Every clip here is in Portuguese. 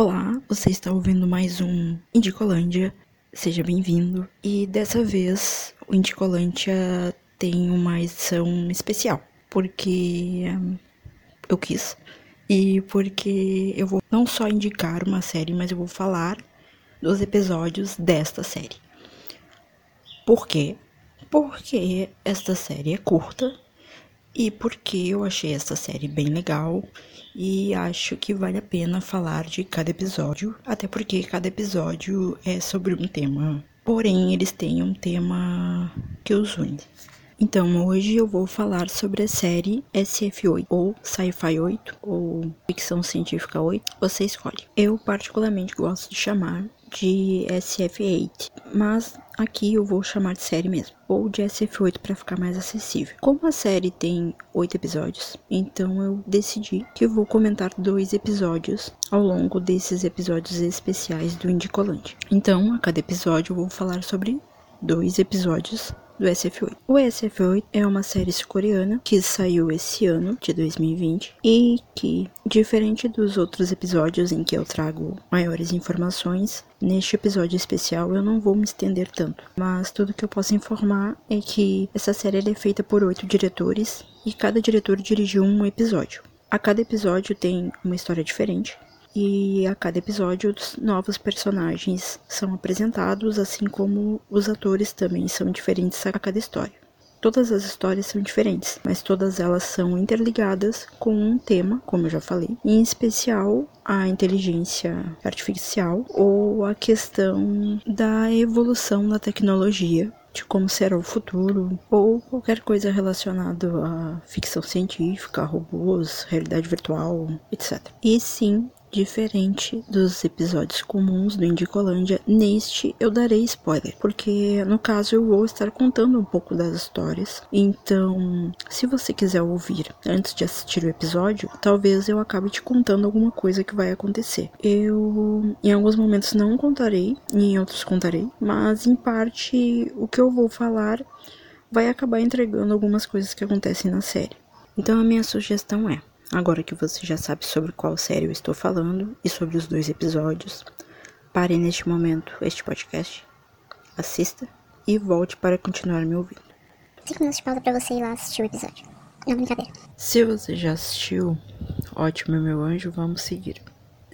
Olá, você está ouvindo mais um Indicolândia. Seja bem-vindo. E dessa vez o Indicolândia tem uma edição especial, porque hum, eu quis e porque eu vou não só indicar uma série, mas eu vou falar dos episódios desta série. Por quê? Porque esta série é curta e porque eu achei esta série bem legal e acho que vale a pena falar de cada episódio, até porque cada episódio é sobre um tema. Porém, eles têm um tema que os une. Então, hoje eu vou falar sobre a série SF8, ou Sci-Fi 8, ou Ficção Científica 8, você escolhe. Eu particularmente gosto de chamar de SF8, mas aqui eu vou chamar de série mesmo, ou de SF8 para ficar mais acessível. Como a série tem oito episódios, então eu decidi que eu vou comentar dois episódios ao longo desses episódios especiais do Indicolante. Então, a cada episódio eu vou falar sobre dois episódios do SF8. O SF8 é uma série sul-coreana que saiu esse ano, de 2020, e que, diferente dos outros episódios em que eu trago maiores informações, neste episódio especial eu não vou me estender tanto. Mas tudo que eu posso informar é que essa série é feita por oito diretores e cada diretor dirigiu um episódio. A cada episódio tem uma história diferente, e a cada episódio novos personagens são apresentados, assim como os atores também são diferentes a cada história. Todas as histórias são diferentes, mas todas elas são interligadas com um tema, como eu já falei, em especial a inteligência artificial ou a questão da evolução da tecnologia de como será o futuro, ou qualquer coisa relacionada à ficção científica, robôs, realidade virtual, etc. E sim, Diferente dos episódios comuns do Indicolândia, neste eu darei spoiler, porque no caso eu vou estar contando um pouco das histórias. Então, se você quiser ouvir antes de assistir o episódio, talvez eu acabe te contando alguma coisa que vai acontecer. Eu, em alguns momentos, não contarei, e em outros contarei, mas em parte o que eu vou falar vai acabar entregando algumas coisas que acontecem na série. Então, a minha sugestão é Agora que você já sabe sobre qual série eu estou falando e sobre os dois episódios, pare neste momento este podcast, assista e volte para continuar me ouvindo. 5 minutos de pausa pra você ir lá assistir o episódio. Não, brincadeira. Se você já assistiu, ótimo, meu anjo, vamos seguir.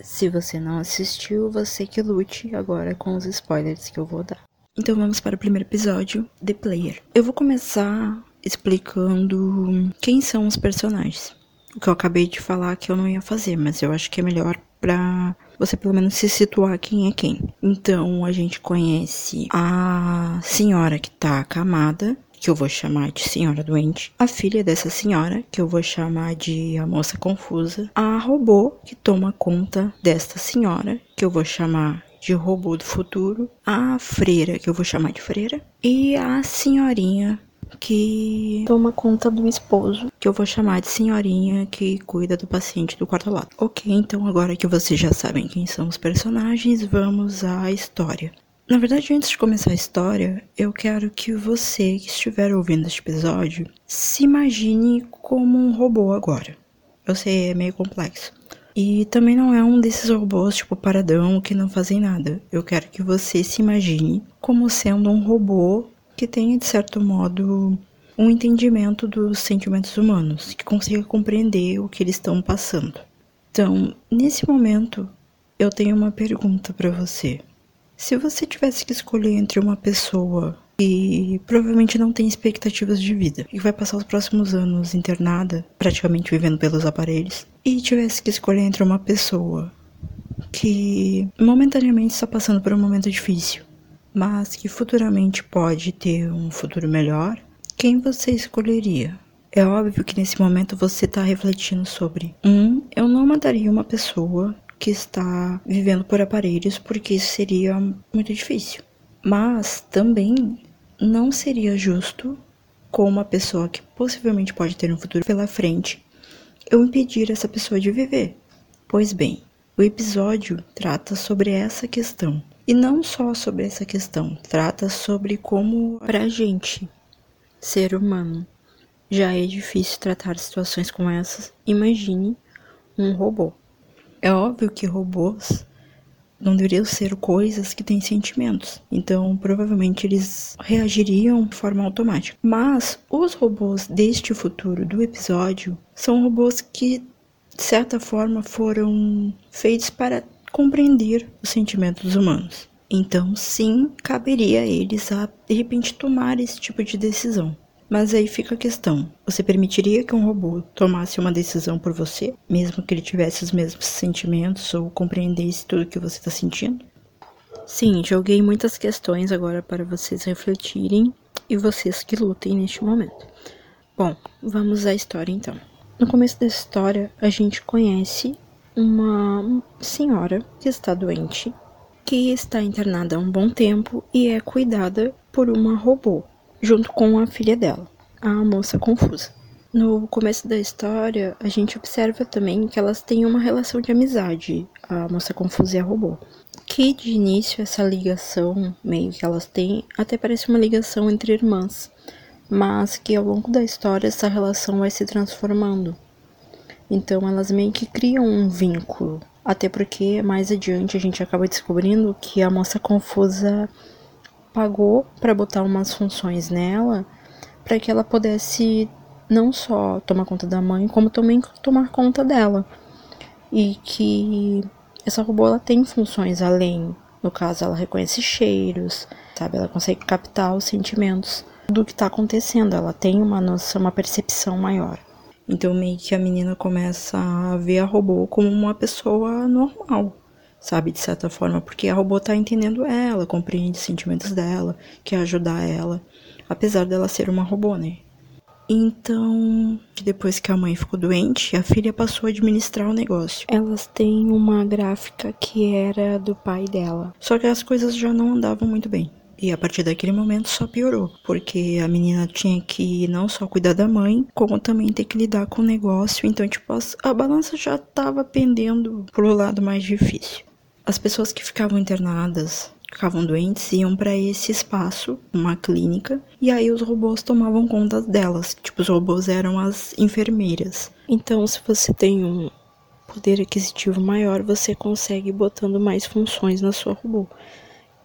Se você não assistiu, você que lute agora com os spoilers que eu vou dar. Então vamos para o primeiro episódio, The Player. Eu vou começar explicando quem são os personagens o que eu acabei de falar que eu não ia fazer, mas eu acho que é melhor pra você pelo menos se situar quem é quem. Então a gente conhece a senhora que tá acamada, que eu vou chamar de senhora doente, a filha dessa senhora, que eu vou chamar de a moça confusa, a robô que toma conta desta senhora, que eu vou chamar de robô do futuro, a freira, que eu vou chamar de freira, e a senhorinha que toma conta do esposo, que eu vou chamar de senhorinha que cuida do paciente do quarto lado. Ok, então agora que vocês já sabem quem são os personagens, vamos à história. Na verdade, antes de começar a história, eu quero que você que estiver ouvindo este episódio se imagine como um robô agora. Eu sei, é meio complexo. E também não é um desses robôs tipo paradão que não fazem nada. Eu quero que você se imagine como sendo um robô que tenha, de certo modo, um entendimento dos sentimentos humanos, que consiga compreender o que eles estão passando. Então, nesse momento, eu tenho uma pergunta para você. Se você tivesse que escolher entre uma pessoa que provavelmente não tem expectativas de vida e vai passar os próximos anos internada, praticamente vivendo pelos aparelhos, e tivesse que escolher entre uma pessoa que momentaneamente está passando por um momento difícil mas que futuramente pode ter um futuro melhor, quem você escolheria? É óbvio que nesse momento você está refletindo sobre: um, eu não mataria uma pessoa que está vivendo por aparelhos porque isso seria muito difícil. Mas também não seria justo com uma pessoa que possivelmente pode ter um futuro pela frente eu impedir essa pessoa de viver. Pois bem, o episódio trata sobre essa questão e não só sobre essa questão, trata sobre como pra gente, ser humano, já é difícil tratar situações como essas. Imagine um robô. É óbvio que robôs não deveriam ser coisas que têm sentimentos. Então, provavelmente eles reagiriam de forma automática. Mas os robôs deste futuro do episódio são robôs que, de certa forma, foram feitos para compreender os sentimentos humanos. Então, sim, caberia a eles a de repente tomar esse tipo de decisão. Mas aí fica a questão: você permitiria que um robô tomasse uma decisão por você, mesmo que ele tivesse os mesmos sentimentos ou compreendesse tudo que você está sentindo? Sim, joguei muitas questões agora para vocês refletirem e vocês que lutem neste momento. Bom, vamos à história então. No começo da história, a gente conhece uma senhora que está doente, que está internada há um bom tempo e é cuidada por uma robô junto com a filha dela, a moça confusa. No começo da história, a gente observa também que elas têm uma relação de amizade, a moça confusa e a robô. Que de início essa ligação, meio que elas têm, até parece uma ligação entre irmãs, mas que ao longo da história essa relação vai se transformando. Então elas meio que criam um vínculo, até porque mais adiante a gente acaba descobrindo que a moça confusa pagou para botar umas funções nela para que ela pudesse não só tomar conta da mãe, como também tomar conta dela. E que essa robô ela tem funções além, no caso ela reconhece cheiros, sabe, ela consegue captar os sentimentos do que está acontecendo, ela tem uma noção, uma percepção maior. Então meio que a menina começa a ver a robô como uma pessoa normal, sabe? De certa forma, porque a robô tá entendendo ela, compreende os sentimentos dela, quer ajudar ela, apesar dela ser uma robô, né? Então, depois que a mãe ficou doente, a filha passou a administrar o negócio. Elas têm uma gráfica que era do pai dela. Só que as coisas já não andavam muito bem. E a partir daquele momento só piorou, porque a menina tinha que não só cuidar da mãe, como também ter que lidar com o negócio. Então, tipo, a balança já tava pendendo pro lado mais difícil. As pessoas que ficavam internadas, ficavam doentes, iam para esse espaço, uma clínica, e aí os robôs tomavam conta delas. Tipo, os robôs eram as enfermeiras. Então, se você tem um poder aquisitivo maior, você consegue botando mais funções na sua robô.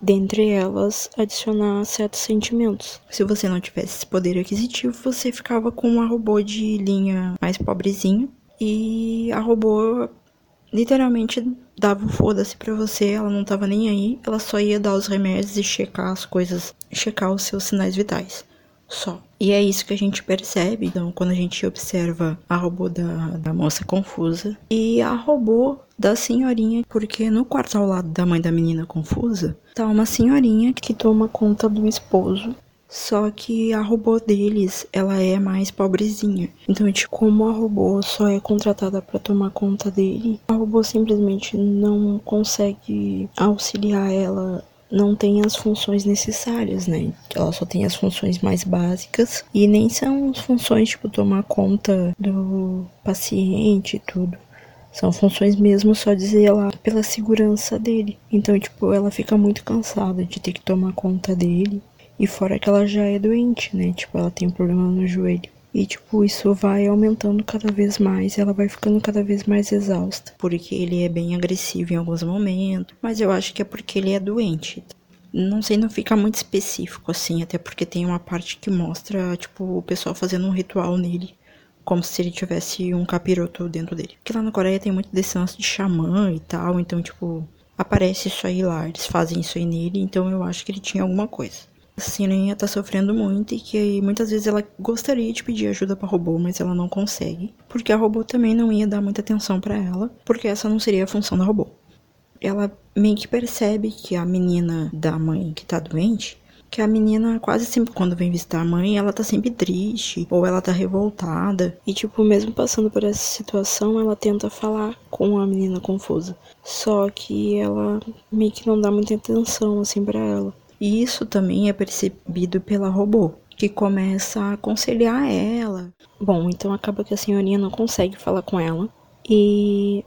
Dentre elas, adicionar certos sentimentos. Se você não tivesse esse poder aquisitivo, você ficava com uma robô de linha mais pobrezinha. E a robô literalmente dava o foda-se pra você, ela não tava nem aí, ela só ia dar os remédios e checar as coisas, checar os seus sinais vitais. Só. E é isso que a gente percebe, então, quando a gente observa a robô da, da moça confusa e a robô da senhorinha, porque no quarto ao lado da mãe da menina confusa, tá uma senhorinha que toma conta do esposo só que a robô deles, ela é mais pobrezinha. Então, tipo, como a robô só é contratada para tomar conta dele, a robô simplesmente não consegue auxiliar ela não tem as funções necessárias, né? Ela só tem as funções mais básicas e nem são funções tipo tomar conta do paciente e tudo. São funções mesmo só de zelar pela segurança dele. Então, tipo, ela fica muito cansada de ter que tomar conta dele e fora que ela já é doente, né? Tipo, ela tem um problema no joelho. E, tipo, isso vai aumentando cada vez mais, ela vai ficando cada vez mais exausta. Porque ele é bem agressivo em alguns momentos, mas eu acho que é porque ele é doente. Não sei, não fica muito específico assim, até porque tem uma parte que mostra, tipo, o pessoal fazendo um ritual nele, como se ele tivesse um capiroto dentro dele. Porque lá na Coreia tem muito desse lance de xamã e tal, então, tipo, aparece isso aí lá, eles fazem isso aí nele, então eu acho que ele tinha alguma coisa a senhorinha tá sofrendo muito e que muitas vezes ela gostaria de pedir ajuda para robô, mas ela não consegue, porque a robô também não ia dar muita atenção para ela, porque essa não seria a função da robô. Ela meio que percebe que a menina da mãe que tá doente, que a menina quase sempre quando vem visitar a mãe, ela tá sempre triste ou ela tá revoltada. E tipo, mesmo passando por essa situação, ela tenta falar com a menina confusa. Só que ela meio que não dá muita atenção assim para ela. E isso também é percebido pela robô, que começa a aconselhar ela. Bom, então acaba que a senhorinha não consegue falar com ela e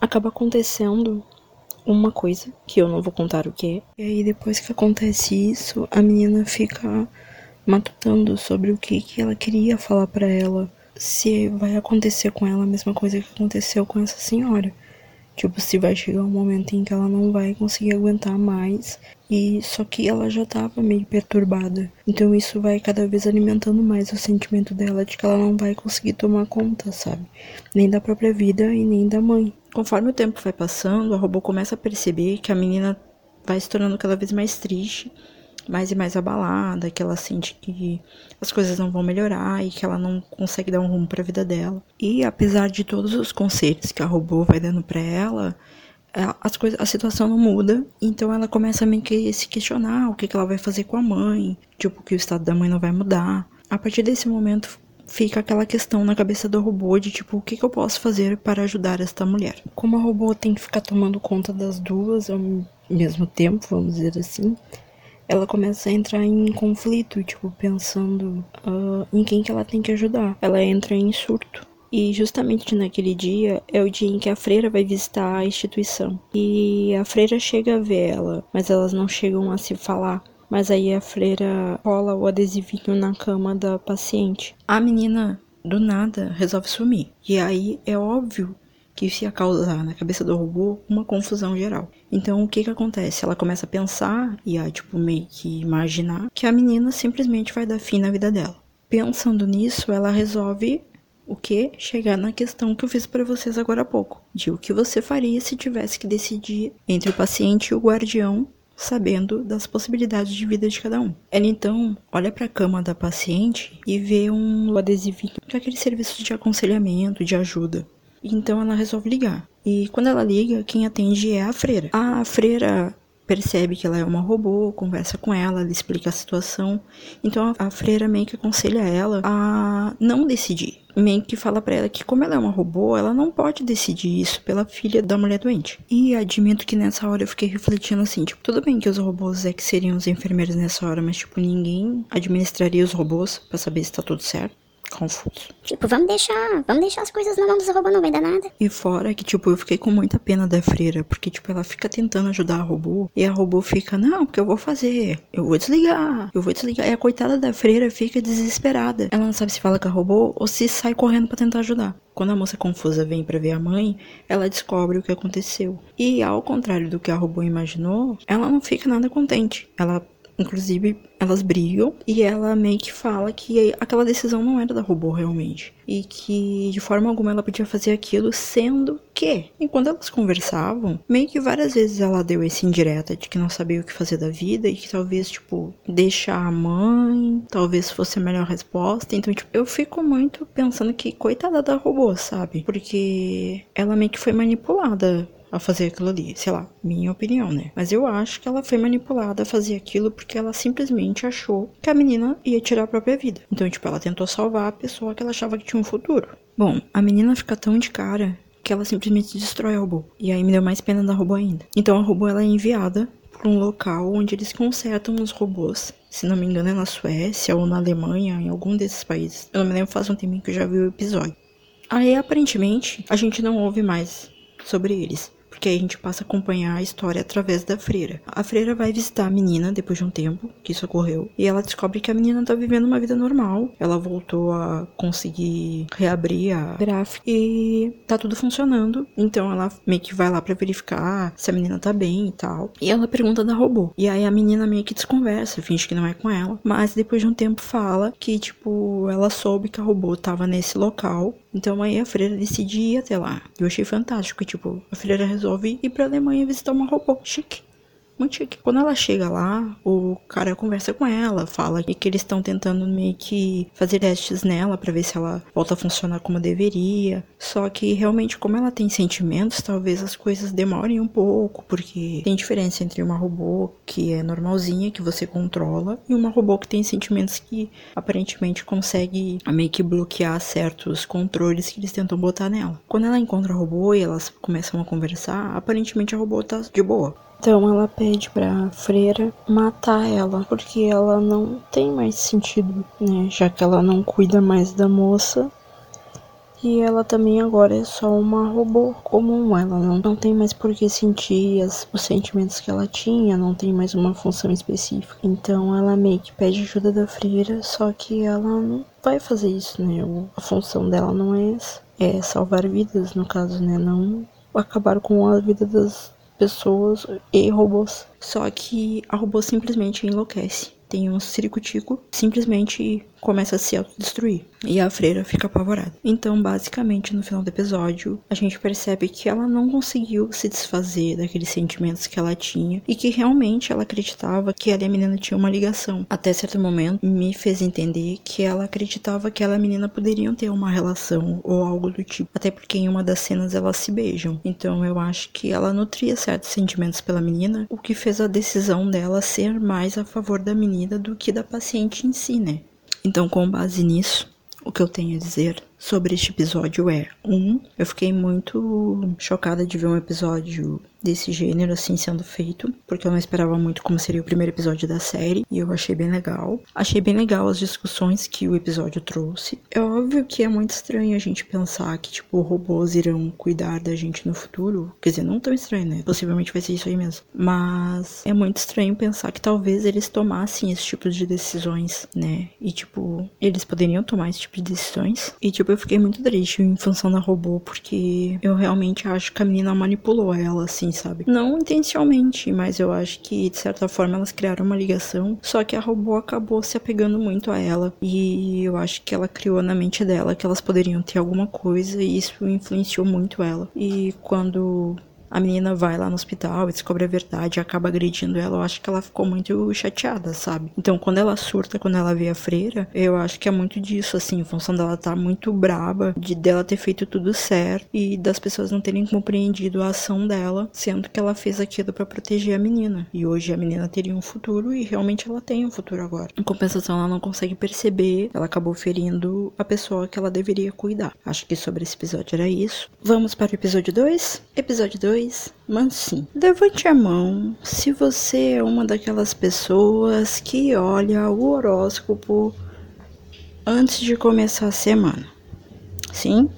acaba acontecendo uma coisa que eu não vou contar o que é. E aí depois que acontece isso, a menina fica matutando sobre o que que ela queria falar para ela, se vai acontecer com ela a mesma coisa que aconteceu com essa senhora. Tipo, se vai chegar um momento em que ela não vai conseguir aguentar mais. E só que ela já tava meio perturbada. Então isso vai cada vez alimentando mais o sentimento dela de que ela não vai conseguir tomar conta, sabe? Nem da própria vida e nem da mãe. Conforme o tempo vai passando, a robô começa a perceber que a menina vai se tornando cada vez mais triste mais e mais abalada, que ela sente que as coisas não vão melhorar e que ela não consegue dar um rumo para a vida dela. E apesar de todos os conselhos que a robô vai dando para ela, as coisas, a situação não muda, então ela começa a meio que se questionar o que, que ela vai fazer com a mãe, tipo que o estado da mãe não vai mudar. A partir desse momento fica aquela questão na cabeça do robô de tipo, o que, que eu posso fazer para ajudar esta mulher? Como a robô tem que ficar tomando conta das duas ao mesmo tempo, vamos dizer assim, ela começa a entrar em conflito, tipo, pensando uh, em quem que ela tem que ajudar. Ela entra em surto. E justamente naquele dia é o dia em que a freira vai visitar a instituição. E a freira chega a ver ela, mas elas não chegam a se falar. Mas aí a freira rola o adesivinho na cama da paciente. A menina, do nada, resolve sumir. E aí é óbvio que isso ia causar na cabeça do robô uma confusão geral. Então o que que acontece? Ela começa a pensar e a tipo meio que imaginar que a menina simplesmente vai dar fim na vida dela. Pensando nisso, ela resolve o que? Chegar na questão que eu fiz para vocês agora há pouco, de o que você faria se tivesse que decidir entre o paciente e o guardião, sabendo das possibilidades de vida de cada um. Ela então olha para a cama da paciente e vê um adesivinho para aquele serviço de aconselhamento, de ajuda. Então ela resolve ligar. E quando ela liga, quem atende é a freira. A freira percebe que ela é uma robô, conversa com ela, ela explica a situação. Então a freira meio que aconselha ela a não decidir. Meio que fala para ela que como ela é uma robô, ela não pode decidir isso pela filha da mulher doente. E admito que nessa hora eu fiquei refletindo assim, tipo, tudo bem que os robôs é que seriam os enfermeiros nessa hora, mas tipo, ninguém administraria os robôs para saber se tá tudo certo confuso. Tipo, vamos deixar, vamos deixar as coisas na mão dos robôs, não vai dar nada. E fora que, tipo, eu fiquei com muita pena da freira, porque, tipo, ela fica tentando ajudar a robô, e a robô fica, não, porque eu vou fazer, eu vou desligar, eu vou desligar. E a coitada da freira fica desesperada. Ela não sabe se fala com a robô ou se sai correndo para tentar ajudar. Quando a moça confusa vem para ver a mãe, ela descobre o que aconteceu. E ao contrário do que a robô imaginou, ela não fica nada contente. Ela Inclusive, elas brigam e ela meio que fala que aquela decisão não era da robô realmente. E que de forma alguma ela podia fazer aquilo, sendo que, enquanto elas conversavam, meio que várias vezes ela deu esse indireta de que não sabia o que fazer da vida e que talvez, tipo, deixar a mãe talvez fosse a melhor resposta. Então, tipo, eu fico muito pensando que coitada da robô, sabe? Porque ela meio que foi manipulada a fazer aquilo ali. Sei lá, minha opinião, né? Mas eu acho que ela foi manipulada a fazer aquilo porque ela simplesmente achou que a menina ia tirar a própria vida. Então, tipo, ela tentou salvar a pessoa que ela achava que tinha um futuro. Bom, a menina fica tão de cara que ela simplesmente destrói a robô. E aí me deu mais pena da robô ainda. Então a robô ela é enviada para um local onde eles consertam os robôs. Se não me engano é na Suécia ou na Alemanha, em algum desses países. Eu não me lembro faz um tempinho que eu já vi o episódio. Aí aparentemente a gente não ouve mais sobre eles porque aí a gente passa a acompanhar a história através da freira. A freira vai visitar a menina depois de um tempo que isso ocorreu e ela descobre que a menina tá vivendo uma vida normal. Ela voltou a conseguir reabrir a gráfica e tá tudo funcionando. Então ela meio que vai lá para verificar se a menina tá bem e tal. E ela pergunta da robô. E aí a menina meio que desconversa, finge que não é com ela, mas depois de um tempo fala que tipo ela soube que a robô tava nesse local então aí a freira decidiu ir até lá. Eu achei fantástico, tipo, a freira resolve ir pra Alemanha visitar uma robô. Chique muito chique. Quando ela chega lá, o cara conversa com ela, fala que eles estão tentando meio que fazer testes nela para ver se ela volta a funcionar como deveria. Só que realmente, como ela tem sentimentos, talvez as coisas demorem um pouco, porque tem diferença entre uma robô que é normalzinha, que você controla, e uma robô que tem sentimentos que aparentemente consegue meio que bloquear certos controles que eles tentam botar nela. Quando ela encontra o robô e elas começam a conversar, aparentemente a robô tá de boa. Então ela pede pra freira matar ela, porque ela não tem mais sentido, né? Já que ela não cuida mais da moça. E ela também agora é só uma robô comum, ela não, não tem mais por que sentir as, os sentimentos que ela tinha, não tem mais uma função específica. Então ela meio que pede ajuda da freira, só que ela não vai fazer isso, né? A função dela não é, é salvar vidas, no caso, né? Não acabar com a vida das pessoas e robôs. Só que a robô simplesmente enlouquece. Tem um ciricutico, simplesmente começa a se autodestruir. E a freira fica apavorada. Então, basicamente, no final do episódio, a gente percebe que ela não conseguiu se desfazer daqueles sentimentos que ela tinha e que realmente ela acreditava que ela e a menina tinham uma ligação. Até certo momento, me fez entender que ela acreditava que ela e a menina poderiam ter uma relação ou algo do tipo. Até porque em uma das cenas elas se beijam. Então, eu acho que ela nutria certos sentimentos pela menina, o que fez a decisão dela ser mais a favor da menina do que da paciente em si, né? Então, com base nisso, o que eu tenho a dizer sobre este episódio é: um, eu fiquei muito chocada de ver um episódio desse gênero assim sendo feito, porque eu não esperava muito como seria o primeiro episódio da série, e eu achei bem legal. Achei bem legal as discussões que o episódio trouxe. É óbvio que é muito estranho a gente pensar que, tipo, robôs irão cuidar da gente no futuro. Quer dizer, não tão estranho, né? Possivelmente vai ser isso aí mesmo. Mas é muito estranho pensar que talvez eles tomassem esse tipo de decisões, né? E, tipo, eles poderiam tomar esse tipo de decisões. E, tipo, eu fiquei muito triste em função da robô, porque eu realmente acho que a menina manipulou ela, assim, sabe? Não intencionalmente, mas eu acho que de certa forma elas criaram uma ligação. Só que a robô acabou se apegando muito a ela. E eu acho que ela criou na mente dela que elas poderiam ter alguma coisa e isso influenciou muito ela. E quando a menina vai lá no hospital e descobre a verdade e acaba agredindo ela, eu acho que ela ficou muito chateada, sabe? Então, quando ela surta, quando ela vê a freira, eu acho que é muito disso, assim, em função dela estar tá muito braba, de dela ter feito tudo certo e das pessoas não terem compreendido a ação dela, sendo que ela fez aquilo para proteger a menina. E hoje a menina teria um futuro e realmente ela tem um futuro agora. Em compensação, ela não consegue perceber, ela acabou ferindo a pessoa que ela deveria cuidar. Acho que sobre esse episódio era isso. Vamos para o episódio 2? Episódio 2 2, mansinho. Levante a mão se você é uma daquelas pessoas que olha o horóscopo antes de começar a semana. Sim?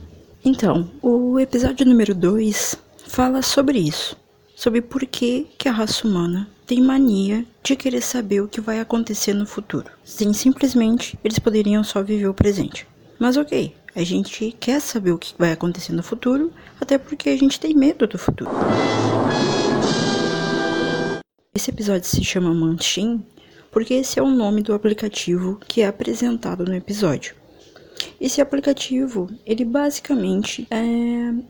Então, o episódio número 2 fala sobre isso. Sobre por que, que a raça humana tem mania de querer saber o que vai acontecer no futuro. Sim, simplesmente eles poderiam só viver o presente. Mas ok, a gente quer saber o que vai acontecer no futuro, até porque a gente tem medo do futuro. Esse episódio se chama Manchin porque esse é o nome do aplicativo que é apresentado no episódio. Esse aplicativo, ele basicamente é,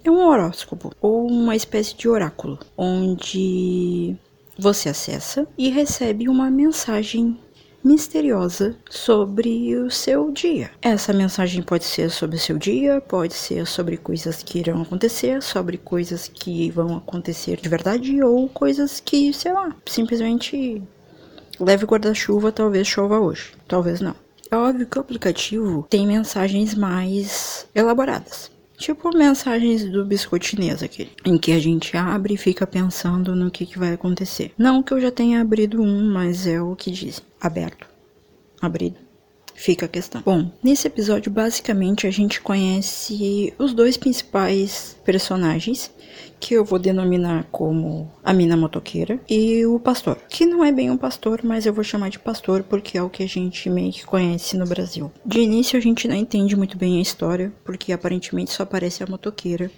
é um horóscopo ou uma espécie de oráculo, onde você acessa e recebe uma mensagem misteriosa sobre o seu dia. Essa mensagem pode ser sobre o seu dia, pode ser sobre coisas que irão acontecer, sobre coisas que vão acontecer de verdade ou coisas que, sei lá, simplesmente leve guarda-chuva, talvez chova hoje, talvez não. É óbvio que o aplicativo tem mensagens mais elaboradas. Tipo mensagens do biscoitinês aquele, em que a gente abre e fica pensando no que, que vai acontecer. Não que eu já tenha abrido um, mas é o que dizem. Aberto. Abrido. Fica a questão. Bom, nesse episódio, basicamente, a gente conhece os dois principais personagens, que eu vou denominar como a mina motoqueira e o pastor, que não é bem um pastor, mas eu vou chamar de pastor porque é o que a gente meio que conhece no Brasil. De início a gente não entende muito bem a história, porque aparentemente só aparece a motoqueira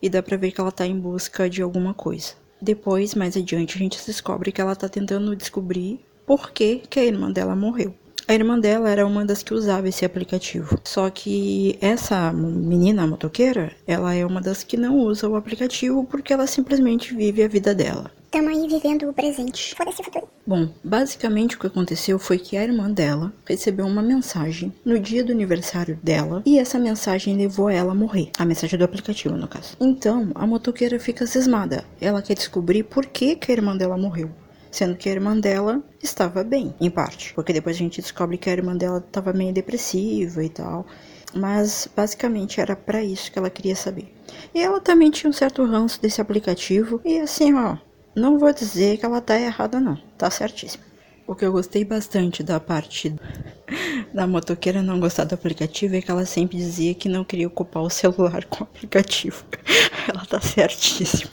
e dá pra ver que ela tá em busca de alguma coisa. Depois, mais adiante, a gente descobre que ela tá tentando descobrir por que, que a irmã dela morreu. A irmã dela era uma das que usava esse aplicativo. Só que essa menina motoqueira, ela é uma das que não usa o aplicativo porque ela simplesmente vive a vida dela. Tamo aí vivendo o presente. Foda-se o futuro. Bom, basicamente o que aconteceu foi que a irmã dela recebeu uma mensagem no dia do aniversário dela e essa mensagem levou ela a morrer. A mensagem do aplicativo, no caso. Então, a motoqueira fica cismada. Ela quer descobrir por que, que a irmã dela morreu sendo que a irmã dela estava bem, em parte, porque depois a gente descobre que a irmã dela estava meio depressiva e tal. Mas basicamente era para isso que ela queria saber. E ela também tinha um certo ranço desse aplicativo. E assim, ó, não vou dizer que ela tá errada, não. Tá certíssima. O que eu gostei bastante da parte da motoqueira não gostar do aplicativo é que ela sempre dizia que não queria ocupar o celular com o aplicativo. ela tá certíssima.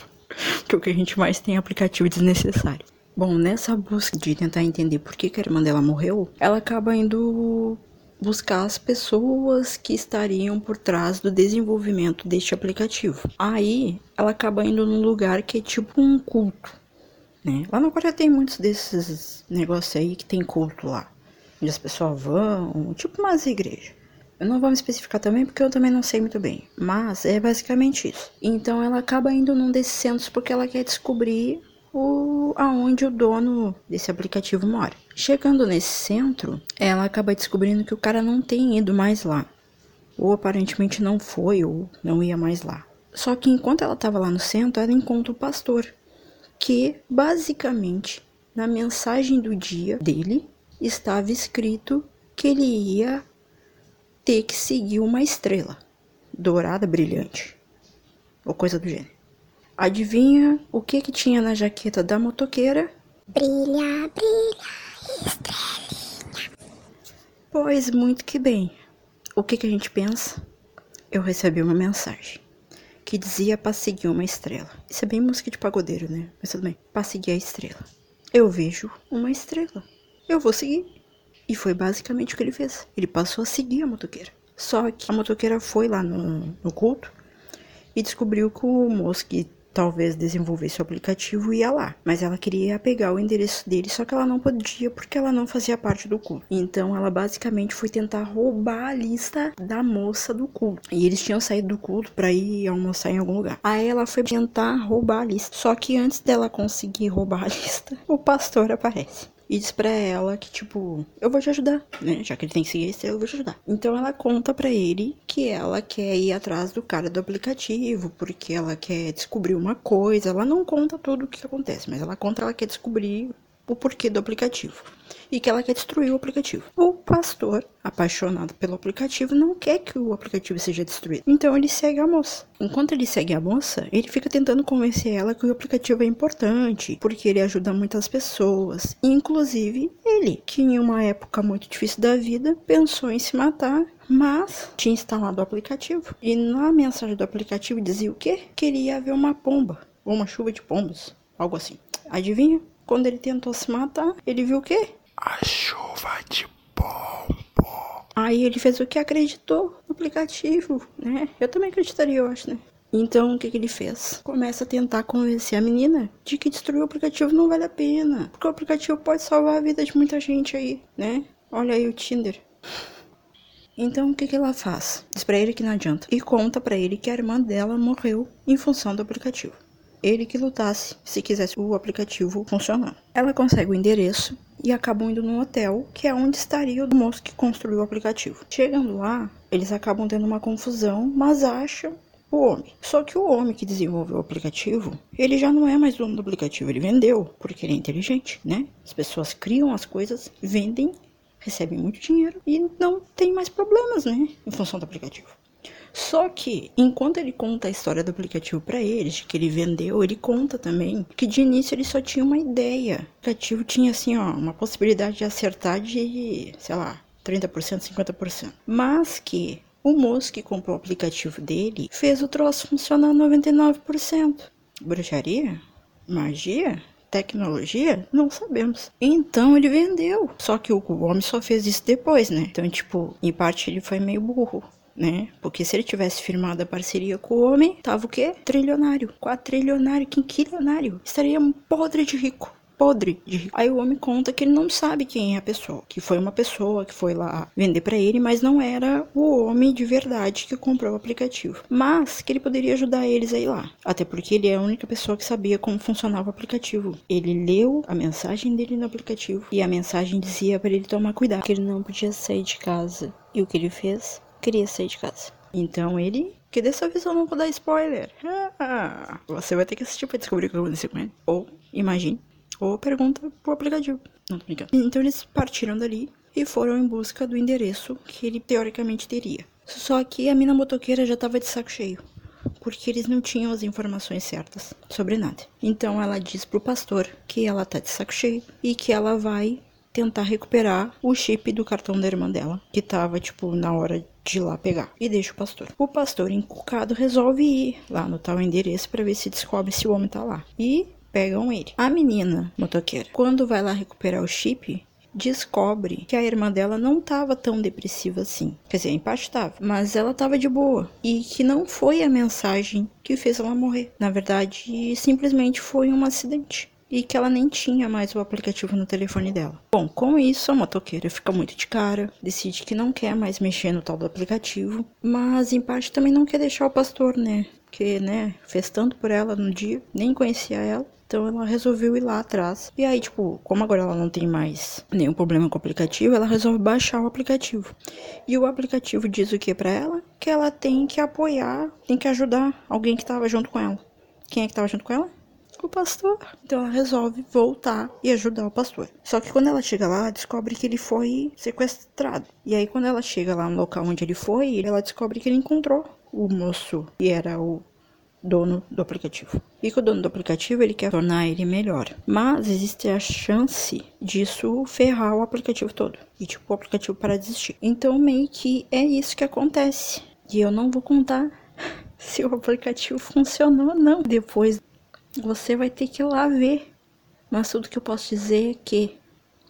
Porque o que a gente mais tem é aplicativo desnecessário. Bom, nessa busca de tentar entender por que, que a irmã dela morreu, ela acaba indo buscar as pessoas que estariam por trás do desenvolvimento deste aplicativo. Aí ela acaba indo num lugar que é tipo um culto, né? Lá no Coreia tem muitos desses negócios aí que tem culto lá, onde as pessoas vão, tipo umas igrejas. Eu não vou me especificar também porque eu também não sei muito bem, mas é basicamente isso. Então ela acaba indo num desses centros porque ela quer descobrir o, aonde o dono desse aplicativo mora. Chegando nesse centro, ela acaba descobrindo que o cara não tem ido mais lá. Ou aparentemente não foi, ou não ia mais lá. Só que enquanto ela estava lá no centro, ela encontra o pastor, que basicamente na mensagem do dia dele estava escrito que ele ia ter que seguir uma estrela dourada brilhante, ou coisa do gênero. Adivinha o que que tinha na jaqueta da motoqueira? Brilha, brilha, estrelinha. Pois muito que bem. O que que a gente pensa? Eu recebi uma mensagem que dizia para seguir uma estrela. Isso é bem música de pagodeiro, né? Mas tudo bem. Para seguir a estrela. Eu vejo uma estrela. Eu vou seguir. E foi basicamente o que ele fez. Ele passou a seguir a motoqueira. Só que a motoqueira foi lá no, no culto e descobriu que o moço que talvez desenvolvesse o aplicativo e ia lá. Mas ela queria pegar o endereço dele, só que ela não podia porque ela não fazia parte do culto. Então ela basicamente foi tentar roubar a lista da moça do culto. E eles tinham saído do culto para ir almoçar em algum lugar. Aí ela foi tentar roubar a lista. Só que antes dela conseguir roubar a lista, o pastor aparece e diz pra ela que, tipo, eu vou te ajudar, né? Já que ele tem que seguir esse, eu vou te ajudar. Então ela conta pra ele que ela quer ir atrás do cara do aplicativo, porque ela quer descobrir uma coisa. Ela não conta tudo o que acontece, mas ela conta ela quer descobrir o porquê do aplicativo e que ela quer destruir o aplicativo. O pastor, apaixonado pelo aplicativo, não quer que o aplicativo seja destruído. Então ele segue a moça. Enquanto ele segue a moça, ele fica tentando convencer ela que o aplicativo é importante, porque ele ajuda muitas pessoas, inclusive ele, que em uma época muito difícil da vida pensou em se matar mas tinha instalado o aplicativo. E na mensagem do aplicativo dizia o quê? Queria haver uma pomba, ou uma chuva de pombos, algo assim. Adivinha? Quando ele tentou se matar, ele viu o quê? A chuva de pombo. Aí ele fez o que acreditou no aplicativo, né? Eu também acreditaria, eu acho, né? Então, o que, que ele fez? Começa a tentar convencer a menina de que destruir o aplicativo não vale a pena. Porque o aplicativo pode salvar a vida de muita gente aí, né? Olha aí o Tinder. Então, o que, que ela faz? Diz pra ele que não adianta. E conta pra ele que a irmã dela morreu em função do aplicativo ele que lutasse se quisesse o aplicativo funcionar. Ela consegue o endereço e acabam indo no hotel, que é onde estaria o moço que construiu o aplicativo. Chegando lá, eles acabam tendo uma confusão, mas acham o homem. Só que o homem que desenvolveu o aplicativo, ele já não é mais dono do aplicativo, ele vendeu, porque ele é inteligente, né? As pessoas criam as coisas, vendem, recebem muito dinheiro e não tem mais problemas, né? Em função do aplicativo. Só que, enquanto ele conta a história do aplicativo para eles, que ele vendeu, ele conta também que de início ele só tinha uma ideia. O aplicativo tinha, assim, ó, uma possibilidade de acertar de, sei lá, 30%, 50%. Mas que o moço que comprou o aplicativo dele fez o troço funcionar 99%. Bruxaria? Magia? Tecnologia? Não sabemos. Então ele vendeu. Só que o homem só fez isso depois, né? Então, tipo, em parte ele foi meio burro né? Porque se ele tivesse firmado a parceria com o homem, tava o quê? Trilionário. Quatrilionário, quinquilionário. Estaria podre de rico podre de rico. Aí o homem conta que ele não sabe quem é a pessoa, que foi uma pessoa que foi lá vender para ele, mas não era o homem de verdade que comprou o aplicativo. Mas que ele poderia ajudar eles a ir lá, até porque ele é a única pessoa que sabia como funcionava o aplicativo. Ele leu a mensagem dele no aplicativo e a mensagem dizia para ele tomar cuidado, que ele não podia sair de casa. E o que ele fez? Queria sair de casa. Então ele. Que dessa vez eu não vou dar spoiler. Ah, você vai ter que assistir pra descobrir o que aconteceu com ele. Ou imagine. Ou pergunta pro aplicativo. Não tô brincando. Então eles partiram dali e foram em busca do endereço que ele teoricamente teria. Só que a mina motoqueira já tava de saco cheio. Porque eles não tinham as informações certas sobre nada. Então ela diz pro pastor que ela tá de saco cheio e que ela vai tentar recuperar o chip do cartão da irmã dela, que tava, tipo, na hora de lá pegar. E deixa o pastor. O pastor, encucado, resolve ir lá no tal endereço para ver se descobre se o homem tá lá. E pegam ele. A menina motoqueira, quando vai lá recuperar o chip, descobre que a irmã dela não estava tão depressiva assim. Quer dizer, a empate estava, mas ela estava de boa. E que não foi a mensagem que fez ela morrer. Na verdade, simplesmente foi um acidente e que ela nem tinha mais o aplicativo no telefone dela. Bom, com isso, a motoqueira fica muito de cara, decide que não quer mais mexer no tal do aplicativo, mas em parte também não quer deixar o pastor, né? Porque, né, fez tanto por ela no dia, nem conhecia ela. Então ela resolveu ir lá atrás. E aí, tipo, como agora ela não tem mais nenhum problema com o aplicativo, ela resolve baixar o aplicativo. E o aplicativo diz o que para ela? Que ela tem que apoiar, tem que ajudar alguém que tava junto com ela. Quem é que tava junto com ela? O pastor. Então ela resolve voltar e ajudar o pastor. Só que quando ela chega lá, ela descobre que ele foi sequestrado. E aí, quando ela chega lá no local onde ele foi, ela descobre que ele encontrou o moço, que era o dono do aplicativo. E que o dono do aplicativo ele quer tornar ele melhor. Mas existe a chance disso ferrar o aplicativo todo. E tipo, o aplicativo para de existir. Então meio que é isso que acontece. E eu não vou contar se o aplicativo funcionou ou não. Depois você vai ter que ir lá ver. Mas tudo que eu posso dizer é que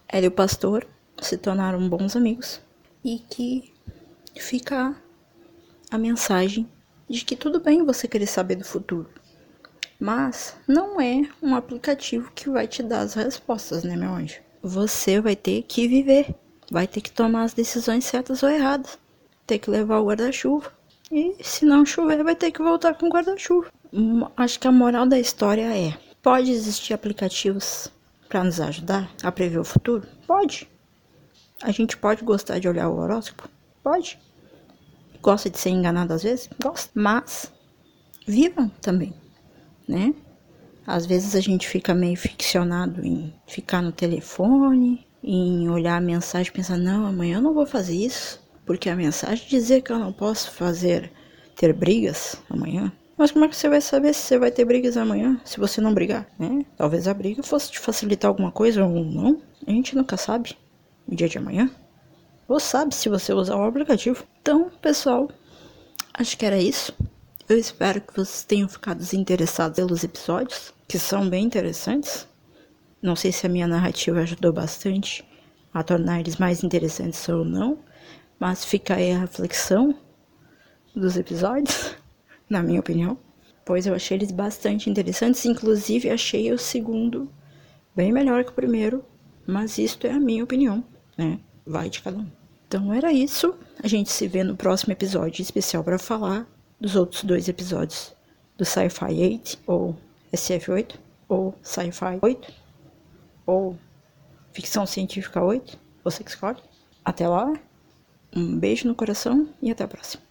ela e o pastor se tornaram bons amigos. E que fica a mensagem de que tudo bem você querer saber do futuro, mas não é um aplicativo que vai te dar as respostas, né, meu anjo? Você vai ter que viver, vai ter que tomar as decisões certas ou erradas, ter que levar o guarda-chuva. E se não chover, vai ter que voltar com o guarda-chuva. Acho que a moral da história é: pode existir aplicativos para nos ajudar a prever o futuro? Pode. A gente pode gostar de olhar o horóscopo? Pode. Gosta de ser enganado às vezes? Gosta. Mas vivam também, né? Às vezes a gente fica meio ficcionado em ficar no telefone, em olhar a mensagem e pensar, não, amanhã eu não vou fazer isso, porque a mensagem dizia que eu não posso fazer, ter brigas amanhã. Mas como é que você vai saber se você vai ter brigas amanhã, se você não brigar, né? Talvez a briga fosse te facilitar alguma coisa ou não, a gente nunca sabe no dia de amanhã. Ou sabe se você usar o aplicativo. Então, pessoal, acho que era isso. Eu espero que vocês tenham ficado interessados pelos episódios, que são bem interessantes. Não sei se a minha narrativa ajudou bastante a tornar eles mais interessantes ou não, mas fica aí a reflexão dos episódios, na minha opinião, pois eu achei eles bastante interessantes, inclusive achei o segundo bem melhor que o primeiro, mas isto é a minha opinião, né? Vai de cada um. Então era isso. A gente se vê no próximo episódio especial para falar dos outros dois episódios do Sci-Fi 8 ou SF8 ou Sci-Fi 8 ou Ficção Científica 8. Você que escolhe. Até lá. Um beijo no coração e até a próxima.